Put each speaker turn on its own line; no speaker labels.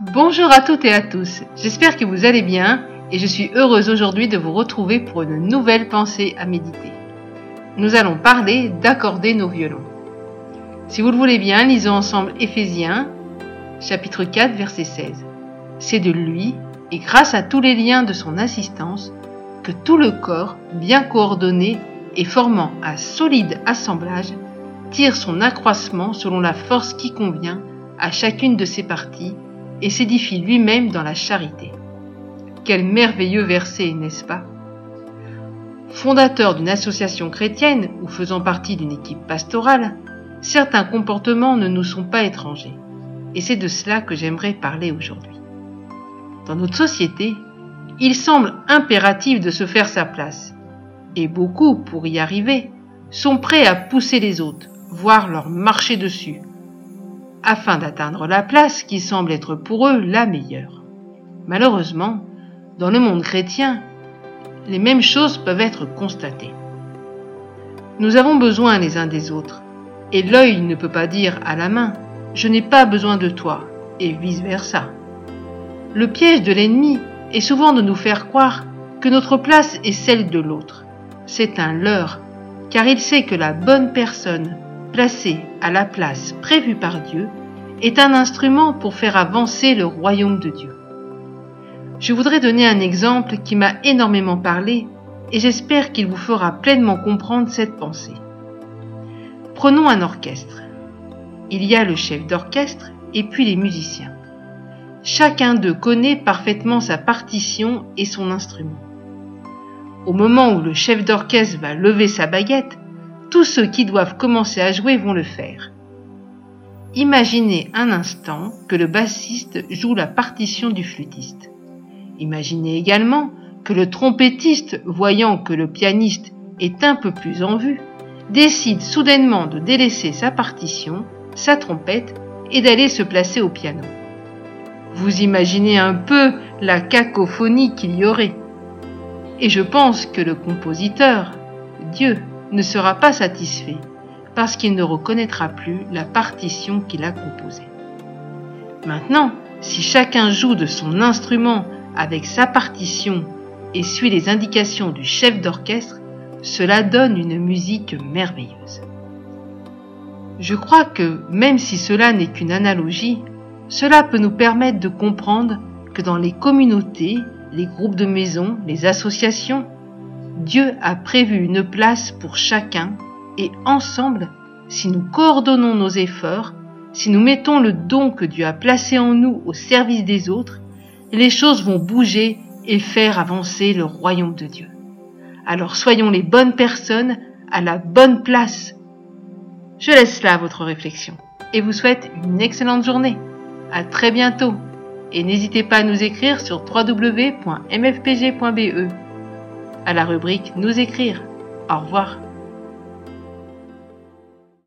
Bonjour à toutes et à tous, j'espère que vous allez bien et je suis heureuse aujourd'hui de vous retrouver pour une nouvelle pensée à méditer. Nous allons parler d'accorder nos violons. Si vous le voulez bien, lisons ensemble Éphésiens chapitre 4 verset 16. C'est de lui et grâce à tous les liens de son assistance que tout le corps, bien coordonné et formant un solide assemblage, tire son accroissement selon la force qui convient à chacune de ses parties et s'édifie lui-même dans la charité. Quel merveilleux verset, n'est-ce pas? Fondateur d'une association chrétienne ou faisant partie d'une équipe pastorale, certains comportements ne nous sont pas étrangers. Et c'est de cela que j'aimerais parler aujourd'hui. Dans notre société, il semble impératif de se faire sa place. Et beaucoup, pour y arriver, sont prêts à pousser les autres, voire leur marcher dessus, afin d'atteindre la place qui semble être pour eux la meilleure. Malheureusement, dans le monde chrétien, les mêmes choses peuvent être constatées. Nous avons besoin les uns des autres, et l'œil ne peut pas dire à la main ⁇ Je n'ai pas besoin de toi ⁇ et vice-versa. Le piège de l'ennemi est souvent de nous faire croire que notre place est celle de l'autre. C'est un leurre, car il sait que la bonne personne placé à la place prévue par Dieu, est un instrument pour faire avancer le royaume de Dieu. Je voudrais donner un exemple qui m'a énormément parlé et j'espère qu'il vous fera pleinement comprendre cette pensée. Prenons un orchestre. Il y a le chef d'orchestre et puis les musiciens. Chacun d'eux connaît parfaitement sa partition et son instrument. Au moment où le chef d'orchestre va lever sa baguette, tous ceux qui doivent commencer à jouer vont le faire. Imaginez un instant que le bassiste joue la partition du flûtiste. Imaginez également que le trompettiste, voyant que le pianiste est un peu plus en vue, décide soudainement de délaisser sa partition, sa trompette, et d'aller se placer au piano. Vous imaginez un peu la cacophonie qu'il y aurait. Et je pense que le compositeur, Dieu, ne sera pas satisfait parce qu'il ne reconnaîtra plus la partition qu'il a composée. Maintenant, si chacun joue de son instrument avec sa partition et suit les indications du chef d'orchestre, cela donne une musique merveilleuse. Je crois que même si cela n'est qu'une analogie, cela peut nous permettre de comprendre que dans les communautés, les groupes de maisons, les associations, Dieu a prévu une place pour chacun et ensemble, si nous coordonnons nos efforts, si nous mettons le don que Dieu a placé en nous au service des autres, les choses vont bouger et faire avancer le royaume de Dieu. Alors soyons les bonnes personnes à la bonne place. Je laisse là votre réflexion et vous souhaite une excellente journée. À très bientôt et n'hésitez pas à nous écrire sur www.mfpg.be à la rubrique Nous écrire. Au revoir.